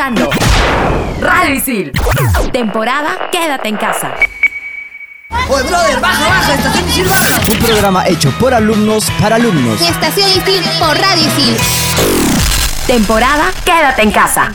escuchando Radio Isil. Temporada Quédate en casa. Oye, brother, baja, baja, estación Isil baja. Un programa hecho por alumnos para alumnos. Estación Isil por Radio Isil. Temporada Quédate en casa.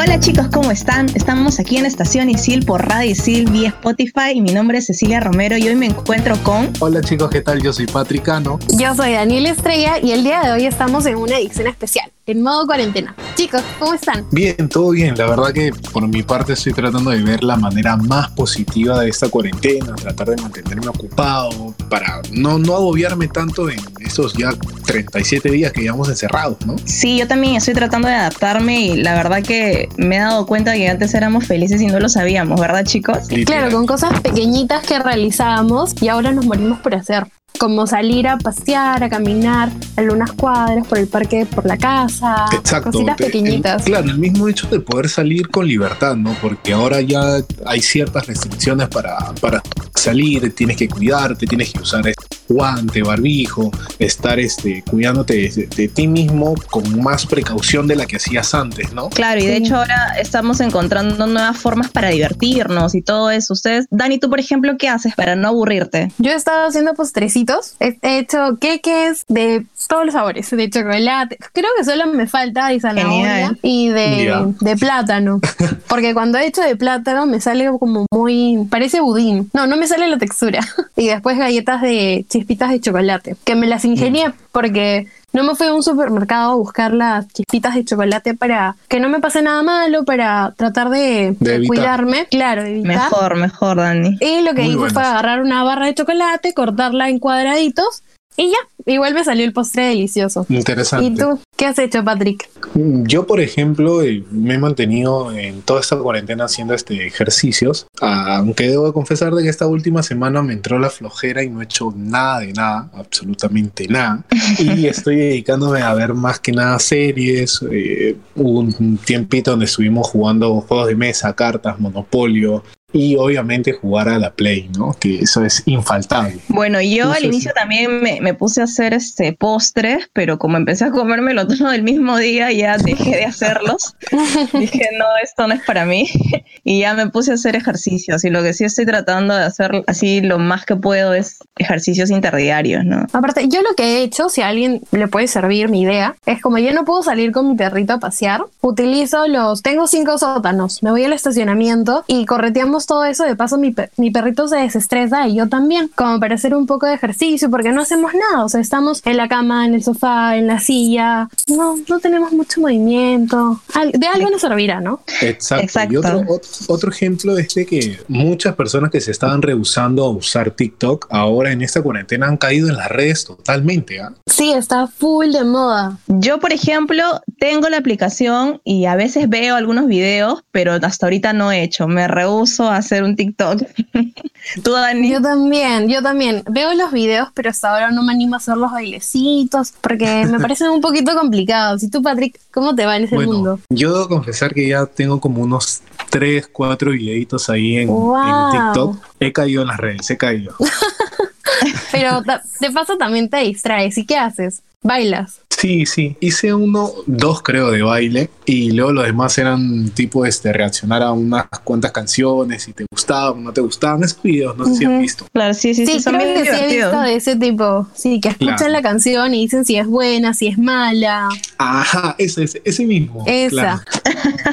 Hola chicos, ¿cómo están? Estamos aquí en Estación Isil por Radio Isil vía Spotify y mi nombre es Cecilia Romero y hoy me encuentro con... Hola chicos, ¿qué tal? Yo soy Patricano. Yo soy Daniel Estrella y el día de hoy estamos en una edición especial, en modo cuarentena. Chicos, ¿cómo están? Bien, todo bien. La verdad que por mi parte estoy tratando de ver la manera más positiva de esta cuarentena, tratar de mantenerme ocupado para no, no agobiarme tanto en esos ya 37 días que llevamos encerrados, ¿no? Sí, yo también estoy tratando de adaptarme y la verdad que me he dado cuenta que antes éramos felices y no lo sabíamos, ¿verdad chicos? Literal. Claro, con cosas pequeñitas que realizábamos y ahora nos morimos por hacer. Como salir a pasear, a caminar algunas cuadras por el parque, por la casa. Exacto. Cositas te- pequeñitas. el- claro, el mismo hecho de poder salir con libertad, ¿no? Porque ahora ya hay ciertas restricciones para, para salir, tienes que cuidarte, tienes que usar este guante, barbijo, estar este, cuidándote de, de ti mismo con más precaución de la que hacías antes, ¿no? Claro, y de hecho ahora estamos encontrando nuevas formas para divertirnos y todo eso. Ustedes, Dani, tú por ejemplo, ¿qué haces para no aburrirte? Yo he estado haciendo postrecitos. He he hecho queques de todos los sabores, de chocolate. Creo que solo me falta de zanahoria Genial. y de, de plátano. Porque cuando he hecho de plátano me sale como muy. Parece budín. No, no me sale la textura. Y después galletas de chispitas de chocolate. Que me las ingenié porque. No me fui a un supermercado a buscar las chispitas de chocolate para que no me pase nada malo, para tratar de, cuidarme. Claro, de evitar. Mejor, mejor, Dani. Y lo que Muy hice buenas. fue agarrar una barra de chocolate, cortarla en cuadraditos y ya. Igual me salió el postre delicioso. Interesante. ¿Y tú? ¿Qué has hecho, Patrick? Yo, por ejemplo, eh, me he mantenido en toda esta cuarentena haciendo este ejercicios, aunque debo confesar de que esta última semana me entró la flojera y no he hecho nada de nada, absolutamente nada. Y estoy dedicándome a ver más que nada series. eh, un tiempito donde estuvimos jugando juegos de mesa, cartas, monopolio y obviamente jugar a la Play, ¿no? Que eso es infaltable. Bueno, yo al inicio también me, me puse a hacer este postres, pero como empecé a comérmelo todo el mismo día, ya dejé de hacerlos. Dije, no, esto no es para mí. Y ya me puse a hacer ejercicios. Y lo que sí estoy tratando de hacer así lo más que puedo es ejercicios interdiarios, ¿no? Aparte, yo lo que he hecho, si a alguien le puede servir mi idea, es como yo no puedo salir con mi perrito a pasear, utilizo los... Tengo cinco sótanos, me voy al estacionamiento y correteamos todo eso. De paso, mi, pe- mi perrito se desestresa y yo también, como para hacer un poco de ejercicio, porque no hacemos nada. O sea, estamos en la cama, en el sofá, en la silla. No, no tenemos mucho movimiento. Al- De algo nos servirá, ¿no? Exacto. Exacto. Y otro, ot- otro ejemplo es de que muchas personas que se estaban rehusando a usar TikTok ahora en esta cuarentena han caído en las redes totalmente. ¿ah? Sí, está full de moda. Yo, por ejemplo, tengo la aplicación y a veces veo algunos videos, pero hasta ahorita no he hecho. Me rehuso a hacer un TikTok. ¿Tú, Dani? Yo también, yo también. Veo los videos, pero hasta ahora no me animo a hacer los bailecitos porque me parecen un poquito complicados. ¿Y tú, Patrick, cómo te va en ese Bueno, mundo? yo debo confesar que ya tengo como unos 3, 4 videitos ahí en, Wow. en TikTok. He caído en las redes, he caído. Pero de paso también te distraes. ¿Y qué haces? Bailas. Sí, sí. Hice uno, dos creo de baile y luego los demás eran tipo este reaccionar a unas cuantas canciones, si te gustaban o no te gustaban. Esos videos, no sé si han visto. Claro, sí, sí, Sí, sí, son creo que sí he visto de ese tipo. Sí, que escuchan Claro. la canción y dicen si es buena, si es mala. Ajá, ese, ese, ese mismo. Esa. claro.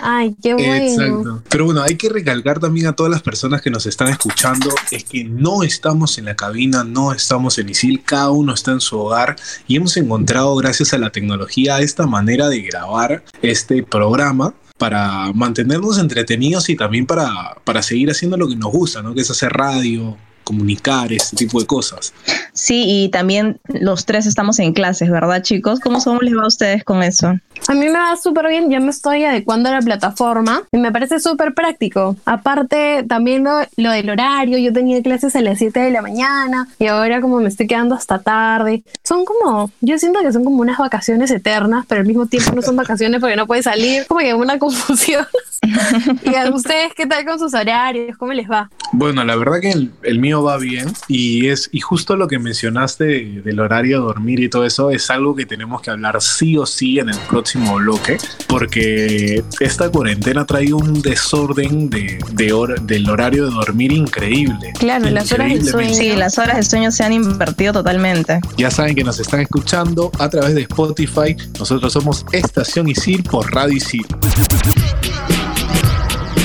Ay, qué bueno. Exacto. Pero bueno, hay que recalcar también a todas las personas que nos están escuchando, es que no estamos en la cabina, no estamos en ISIL, cada uno está en su hogar y hemos encontrado, gracias a la tecnología, esta manera de grabar este programa para mantenernos entretenidos y también para, para seguir haciendo lo que nos gusta, ¿no? Que es hacer radio, comunicar, este tipo de cosas. Sí, y también los tres estamos en clases, ¿verdad, chicos? ¿Cómo, cómo les va a ustedes con eso? A mí me va súper bien, ya me estoy adecuando a la plataforma y me parece súper práctico. Aparte, también lo, lo del horario, yo tenía clases a las 7 de la mañana y ahora como me estoy quedando hasta tarde. Son como, yo siento que son como unas vacaciones eternas, pero al mismo tiempo no son vacaciones porque no puede salir, como que una confusión. y a ustedes, ¿qué tal con sus horarios? ¿Cómo les va? Bueno, la verdad que el, el mío va bien y es y justo lo que mencionaste del horario de dormir y todo eso es algo que tenemos que hablar sí o sí en el próximo bloque porque esta cuarentena ha traído un desorden de, de hora- del horario de dormir increíble. Claro, las horas del Increíblemente. sueño. Sí, las horas de sueño se han invertido totalmente. Ya saben que nos están escuchando a través de Spotify. Nosotros somos Estación Isil por Radio Isil.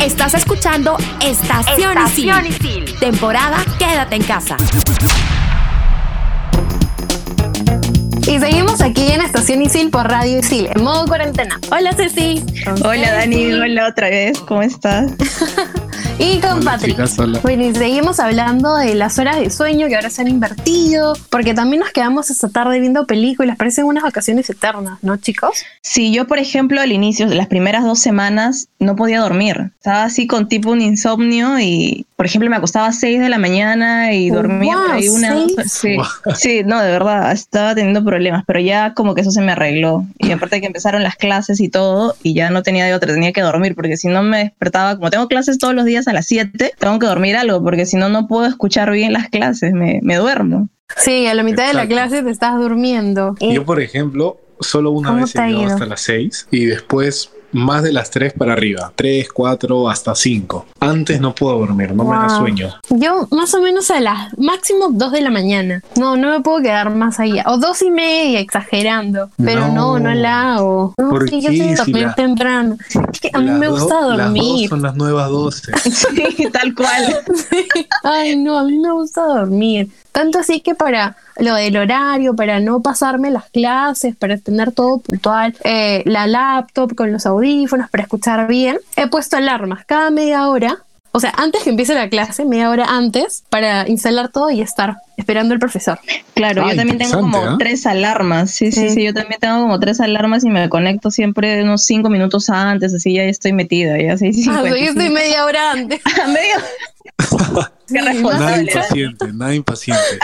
Estás escuchando Estación, Estación Isil. Temporada Quédate en casa. Y seguimos aquí en Estación Isil por Radio Isil, en modo cuarentena. Hola Ceci. Hola Dani, hola otra vez, ¿cómo estás? Y con Hola, Patrick. chicas, hola. Bueno, y seguimos hablando de las horas de sueño que ahora se han invertido, porque también nos quedamos esta tarde viendo películas, parecen unas vacaciones eternas, ¿no, chicos? Sí, yo por ejemplo al inicio, las primeras dos semanas, no podía dormir. Estaba así con tipo un insomnio y, por ejemplo, me acostaba a 6 de la mañana y Oh, dormía por wow, ahí una... Sí, sí, no, de verdad, estaba teniendo problemas, pero ya como que eso se me arregló. Y aparte que empezaron las clases y todo, y ya no tenía de otra, tenía que dormir, porque si no me despertaba, como tengo clases todos los días a las 7, tengo que dormir algo, porque si no, no puedo escuchar bien las clases, me, me duermo. Sí, a la mitad de la clase te estás durmiendo. Yo, por ejemplo, solo una ¿Cómo vez he ido? hasta las 6 y después más de las 3 para arriba. 3, 4, hasta 5. Antes no puedo dormir, no me da Wow. sueño. Yo más o menos a las máximo dos de la mañana. No, no me puedo quedar más allá. O dos y media, exagerando. Pero no, No. no, la hago. No, ¿Por sí, yo qué? soy de Si dormir la- temprano. Es que a mí Las me do- gusta Las dos dormir. son las nuevas 12. Sí, tal cual. Ay, no, a mí me gusta dormir. Tanto así que para lo del horario, para no pasarme las clases, para tener todo puntual, eh, la laptop con los audífonos, para escuchar bien, he puesto alarmas cada media hora. O sea, antes que empiece la clase, media hora antes, para instalar todo y estar esperando al profesor. Claro, Ah, yo también tengo como ¿ah? tres alarmas. Sí, sí, Sí. sí, yo también tengo como tres alarmas y me conecto siempre unos cinco minutos antes, así ya estoy metida, ya seis Ah, yo estoy media hora antes. medio. Nada impaciente, nada impaciente.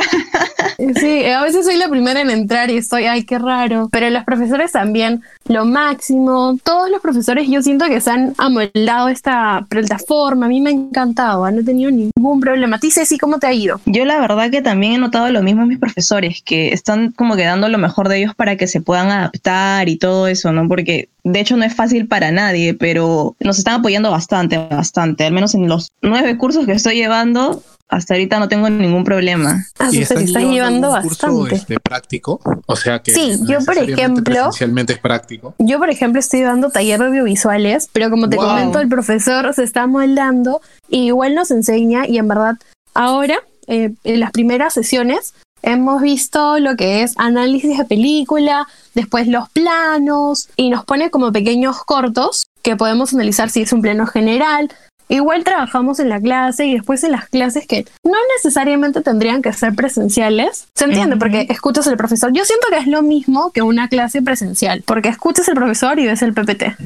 Sí, a veces soy la primera en entrar y estoy, ay, qué raro. Pero los profesores también, lo máximo. Todos los profesores yo siento que se han amoldado esta plataforma. A mí me ha encantado, no he tenido ningún problema. Ti, Ceci, ¿cómo te ha ido? Yo la verdad que también he notado lo mismo en mis profesores, que están como que dando lo mejor de ellos para que se puedan adaptar y todo eso, ¿no? Porque de hecho no es fácil para nadie, pero nos están apoyando bastante, bastante. Al menos en los nueve cursos que estoy llevando, hasta ahorita no tengo ningún problema. Ah, ¿Y o sea, que estás llevando bastante. este, práctico? O sea que Sí, yo, por ejemplo- es práctico. Yo, por ejemplo, estoy dando taller de audiovisuales, pero como te Wow. comento, el profesor se está moldando y igual nos enseña y en verdad ahora, eh, en las primeras sesiones, hemos visto lo que es análisis de película, después los planos y nos pone como pequeños cortos que podemos analizar si es un plano general. Igual trabajamos en la clase y después en las clases que no necesariamente tendrían que ser presenciales. Se entiende porque escuchas al profesor. Yo siento que es lo mismo que una clase presencial, porque escuchas al profesor y ves el PPT.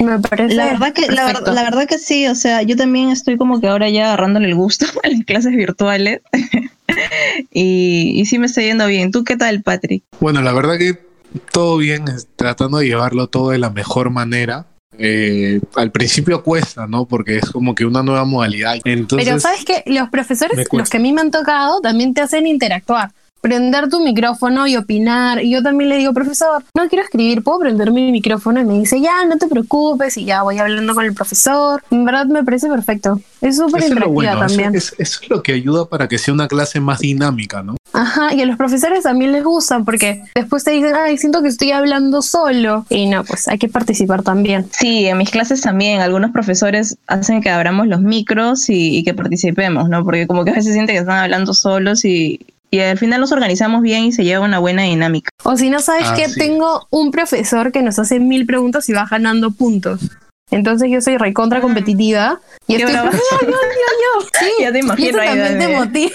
Me parece. La verdad que la, la verdad que sí, o sea, yo también estoy como que ahora ya agarrándole el gusto a las clases virtuales. y, y sí me está yendo bien. ¿Tú qué tal, Patrick? Bueno, la verdad que todo bien, tratando de llevarlo todo de la mejor manera. Eh, al principio cuesta, ¿no? Porque es como que una nueva modalidad. Entonces, Pero sabes que los profesores, los que a mí me han tocado, también te hacen interactuar. Prender tu micrófono y opinar. Y yo también le digo, profesor, no quiero escribir, ¿puedo prender mi micrófono? Y me dice, ya, no te preocupes. Y ya voy hablando con el profesor. En verdad me parece perfecto. Es súper interactiva bueno, eso, también. es- eso es lo que ayuda para que sea una clase más dinámica, ¿no? Ajá, y a los profesores también les gustan porque después te dicen, ay, siento que estoy hablando solo. Y no, pues hay que participar también. Sí, en mis clases también algunos profesores hacen que abramos los micros y, y que participemos, ¿no? Porque como que a veces sienten que están hablando solos y, y al final nos organizamos bien y se lleva una buena dinámica. O si no sabes Así que es. tengo un profesor que nos hace mil preguntas y va ganando puntos. Entonces yo soy recontra competitiva y Qué estoy brava. yo, yo, yo, yo. Sí, Ya te y imagino eso ahí, también te motiva.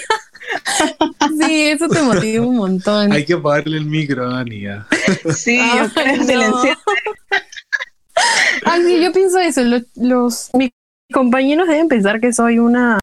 Sí, eso te motiva un montón. Hay que apagarle el micro a Dani ya. Sí, no. Ay, sí, yo pienso eso. Los, los- mis compañeros deben pensar que soy una,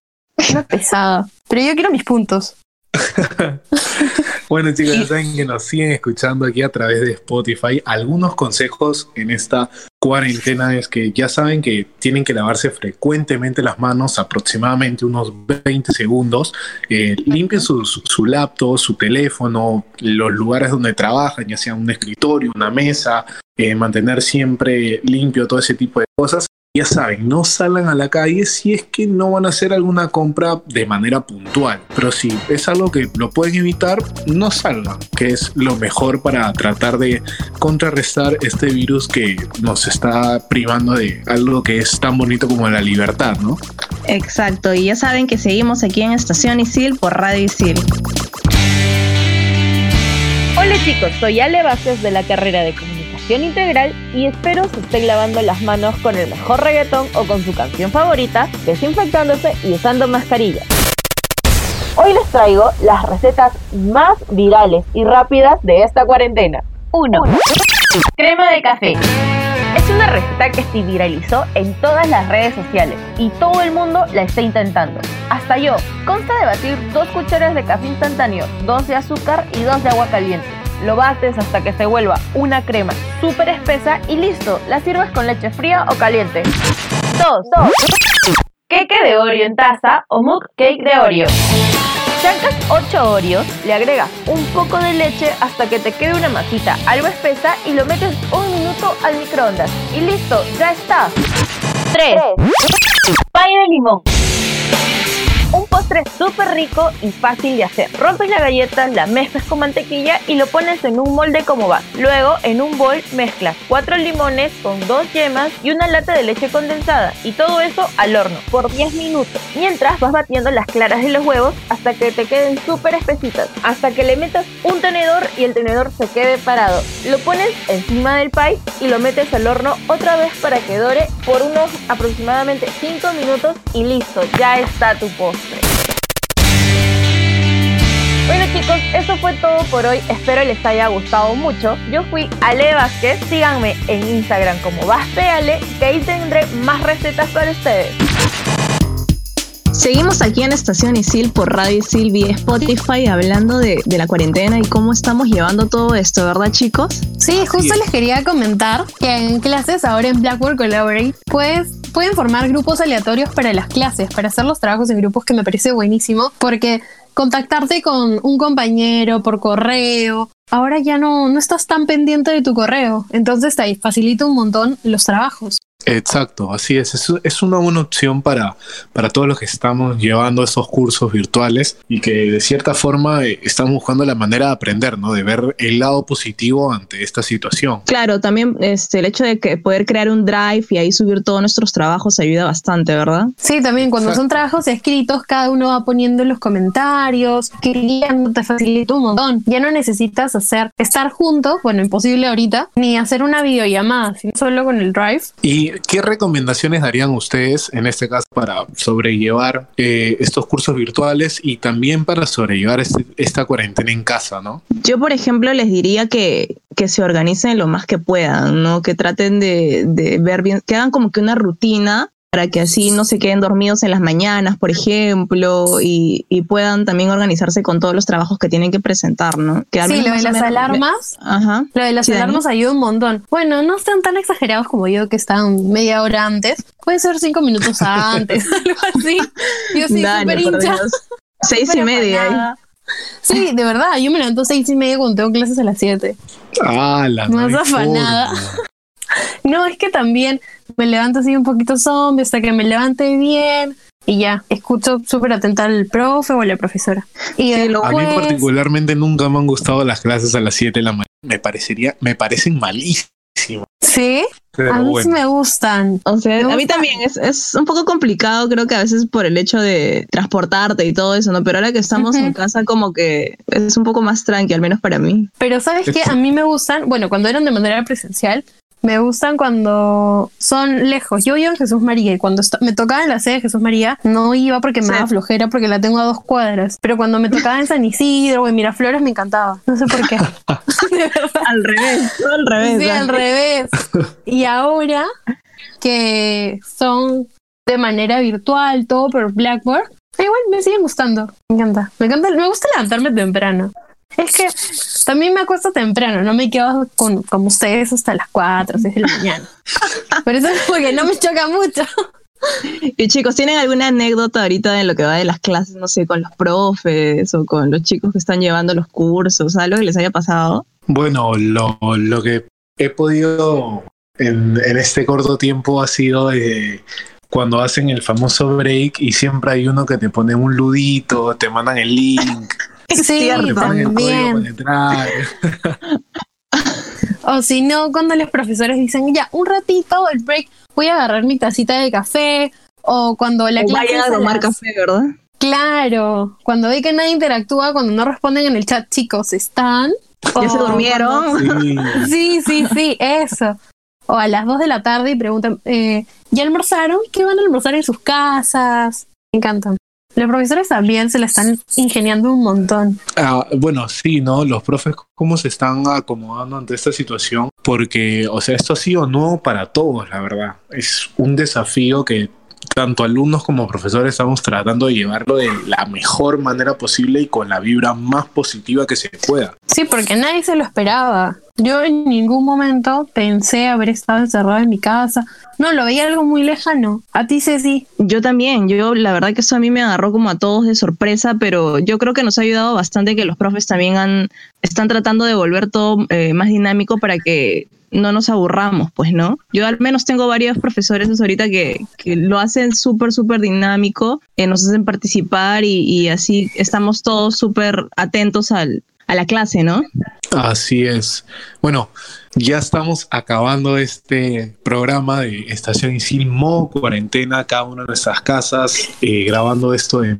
una pesada. Pero yo quiero mis puntos. Bueno chicos, ya saben que nos siguen escuchando aquí a través de Spotify. Algunos consejos en esta cuarentena es que ya saben que tienen que lavarse frecuentemente las manos, aproximadamente unos 20 segundos. Eh, limpien su, laptop, su teléfono, los lugares donde trabajan, ya sea un escritorio, una mesa, eh, mantener siempre limpio todo ese tipo de cosas. Ya saben, no salgan a la calle si es que no van a hacer alguna compra de manera puntual. Pero si es algo que lo pueden evitar, no salgan, que es lo mejor para tratar de contrarrestar este virus que nos está privando de algo que es tan bonito como la libertad, ¿no? Exacto, y ya saben que seguimos aquí en Estación Isil por Radio Isil. Hola chicos, soy Ale Vázquez de la carrera de Comunicación Integral y espero se estén lavando las manos con el mejor reggaetón o con su canción favorita, desinfectándose y usando mascarilla. Hoy les traigo las recetas más virales y rápidas de esta cuarentena. 1. Crema de café. Es una receta que se viralizó en todas las redes sociales y todo el mundo la está intentando. Hasta yo. Consta de batir dos cucharas de café instantáneo, dos de azúcar y dos de agua caliente. Lo bates hasta que se vuelva una crema súper espesa y listo. La sirves con leche fría o caliente. 2. Queque de Oreo en taza o mug cake de Oreo. Sacas 8 Oreos, le agregas un poco de leche hasta que te quede una masita algo espesa y lo metes un minuto al microondas. Y listo, ya está. 3. Pay de limón. Postre súper rico y fácil de hacer. Rompes la galleta, la mezclas con mantequilla y lo pones en un molde como va. Luego, en un bol mezclas 4 limones con 2 yemas y una lata de leche condensada. Y todo eso al horno por 10 minutos. Mientras vas batiendo las claras de los huevos hasta que te queden súper espesitas. Hasta que le metas un tenedor y el tenedor se quede parado. Lo pones encima del pie y lo metes al horno otra vez para que dore por unos aproximadamente 5 minutos y listo, ya está tu postre. Bueno chicos, eso fue todo por hoy. Espero les haya gustado mucho. Yo fui Ale Vázquez. Síganme en Instagram como VazpeAle, que ahí tendré más recetas para ustedes. Seguimos aquí en Estación Isil por Radio Isil vía Spotify hablando de, de la cuarentena y cómo estamos llevando todo esto, ¿verdad chicos? Sí, justo es. les quería comentar que en clases ahora en Blackboard Collaborate pues pueden formar grupos aleatorios para las clases, para hacer los trabajos en grupos que me parece buenísimo porque contactarte con un compañero por correo, ahora ya no, no estás tan pendiente de tu correo, entonces te facilita un montón los trabajos. Exacto, así es. Es, es una buena opción para, para todos los que estamos llevando estos cursos virtuales y que de cierta forma eh, estamos buscando la manera de aprender, ¿no? De ver el lado positivo ante esta situación. Claro, también este, el hecho de que poder crear un drive y ahí subir todos nuestros trabajos ayuda bastante, ¿verdad? Sí, también cuando son trabajos escritos, cada uno va poniendo en los comentarios, escribiendo, te facilita un montón. Ya no necesitas hacer, estar juntos, bueno, imposible ahorita, ni hacer una videollamada, sino solo con el drive. ¿Y qué recomendaciones darían ustedes en este caso para sobrellevar eh, estos cursos virtuales y también para sobrellevar este- esta cuarentena en casa, ¿no? Yo, por ejemplo, les diría que, que se organicen lo más que puedan, ¿no? Que traten de, de ver bien, que hagan como que una rutina para que así no se queden dormidos en las mañanas, por ejemplo, y, y puedan también organizarse con todos los trabajos que tienen que presentar, ¿no? Que al Sí, menos lo de las menos- alarmas. Ajá. Lo de las Sí, Dani. alarmas ayuda un montón. Bueno, no están tan exagerados como yo, que están media hora antes. Puede ser cinco minutos antes, algo así. Yo sí, súper hincha. Seis y media. ¿eh? Sí, de verdad, yo me levanto seis y media cuando tengo clases a las siete. Ah, la Más afanada. forma. No, es que también me levanto así un poquito zombie hasta que me levante bien y ya, escucho súper atenta al profe o a la profesora. Y Sí, lo A mí particularmente nunca me han gustado las clases a las 7 de la mañana. Me parecería, me parecen malísimas. Sí, Pero a mí sí me gustan. O sea, Me a mí también es, es un poco complicado, creo que a veces por el hecho de transportarte y todo eso, ¿no? Pero ahora que estamos en casa, como que es un poco más tranqui, al menos para mí. Pero ¿sabes qué? A mí me gustan, bueno, cuando eran de manera presencial, Me gustan cuando son lejos. Yo vivo en Jesús María y cuando me tocaba en la sede de Jesús María, no iba porque me Sí. daba flojera porque la tengo a dos cuadras. Pero cuando me tocaba en San Isidro o en Miraflores me encantaba. No sé por qué. Al revés, todo al revés. Sí, al revés. Y ahora que son de manera virtual, todo por Blackboard, igual me siguen gustando. Me encanta. Me encanta, me gusta levantarme temprano. Es que también me acuesto temprano, no me quedo con, como ustedes hasta las 4 o 6 de la mañana. Por eso es porque no me choca mucho. Y chicos, ¿tienen alguna anécdota ahorita de lo que va de las clases, no sé, con los profes o con los chicos que están llevando los cursos, algo que les haya pasado? Bueno, lo, lo que he podido en, en este corto tiempo ha sido eh, cuando hacen el famoso break y siempre hay uno que te pone un ludito, te mandan el link, Sí, también. O si no, cuando los profesores dicen, ya, un ratito, el break, voy a agarrar mi tacita de café. O cuando la O clase vayan es a a tomar las- café, ¿verdad? Claro, cuando ve que nadie interactúa, cuando no responden en el chat, chicos, ¿están? Ya se durmieron. Sí, sí, sí, eso. O a las 2 de la tarde y preguntan, eh, ¿ya almorzaron? ¿Qué van a almorzar en sus casas? Me encantan. Los profesores también se la están ingeniando un montón. Ah, bueno, sí, ¿no? Los profes, ¿cómo se están acomodando ante esta situación? Porque, o sea, esto ha sido nuevo para todos, la verdad. Es un desafío que tanto alumnos como profesores estamos tratando de llevarlo de la mejor manera posible y con la vibra más positiva que se pueda. Sí, porque nadie se lo esperaba. Yo en ningún momento pensé haber estado encerrado en mi casa. No, lo veía algo muy lejano. A ti, Ceci. Yo también, yo la verdad que eso a mí me agarró como a todos de sorpresa, pero yo creo que nos ha ayudado bastante que los profes también han, están tratando de volver todo eh, más dinámico para que no nos aburramos, pues, ¿no? Yo al menos tengo varios profesores ahorita que, que lo hacen súper, súper dinámico, eh, nos hacen participar y, y así estamos todos súper atentos al, a la clase, ¿no? Así es. Bueno, ya estamos acabando este programa de Estación Isil modo cuarentena, cada una de nuestras casas, eh, grabando esto de,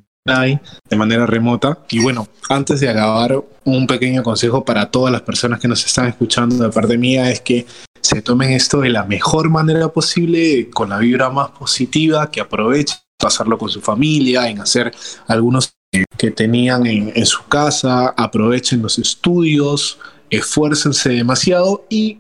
de manera remota. Y bueno, antes de acabar, un pequeño consejo para todas las personas que nos están escuchando de parte mía es que se tomen esto de la mejor manera posible, con la vibra más positiva, que aprovechen pasarlo con su familia, en hacer algunos que tenían en, en su casa, aprovechen los estudios, esfuércense demasiado y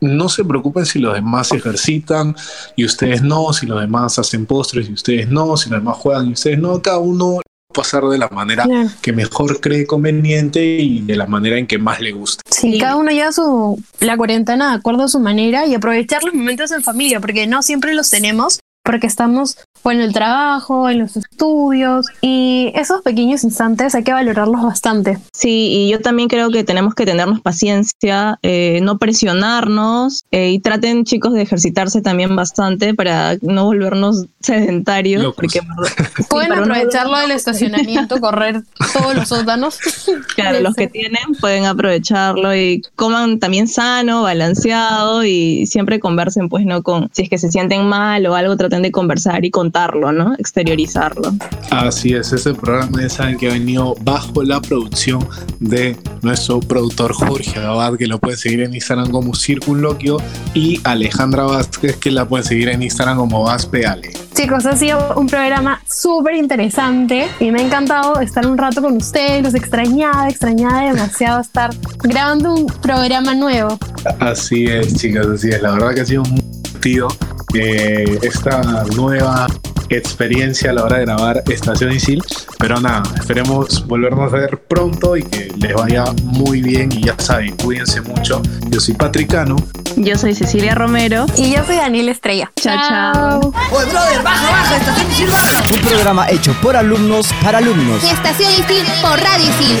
no se preocupen si los demás se ejercitan y ustedes no, si los demás hacen postres y ustedes no, si los demás juegan y ustedes no, cada uno pasar de la manera Claro. que mejor cree conveniente y de la manera en que más le guste. Sí, cada uno lleva su, la cuarentena de acuerdo a su manera y aprovechar los momentos en familia, porque no siempre los tenemos, porque estamos o en el trabajo, en los estudios, y esos pequeños instantes hay que valorarlos bastante. Sí, y yo también creo que tenemos que tenernos paciencia, eh, no presionarnos eh, y traten chicos de ejercitarse también bastante para no volvernos sedentarios. Locos. Porque, sí, Pueden no aprovecharlo del estacionamiento, correr todos los sótanos. Claro, los que Sí. tienen pueden aprovecharlo y coman también sano, balanceado y siempre conversen, pues no con, si es que se sienten mal o algo, traten de conversar y contarlo, ¿no? Exteriorizarlo. Así es, este programa ya saben que ha venido bajo la producción de nuestro productor Jorge Abad, que lo pueden seguir en Instagram como Circunloquio, y Alejandra Vázquez, que la pueden seguir en Instagram como Vaspeale. Chicos, ha sido un programa súper interesante y me ha encantado estar un rato con ustedes. Los extrañaba, extrañaba demasiado estar grabando un programa nuevo. Así es, chicas, así es. La verdad que ha sido muy divertido eh, esta nueva experiencia a la hora de grabar Estación Isil. Pero nada, esperemos volvernos a ver pronto y que les vaya muy bien. Y ya saben, cuídense mucho. Yo soy Patricano. Yo soy Cecilia Romero. Y yo soy Daniel Estrella. Chao, chao. Oye, brother, baja, baja, estación Isil baja. Un programa hecho por alumnos para alumnos. Estación Isil por Radio Isil.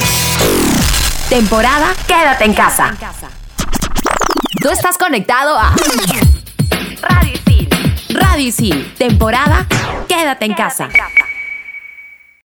Temporada Quédate en casa. Tú estás conectado a Radio Isil. Temporada Quédate en casa.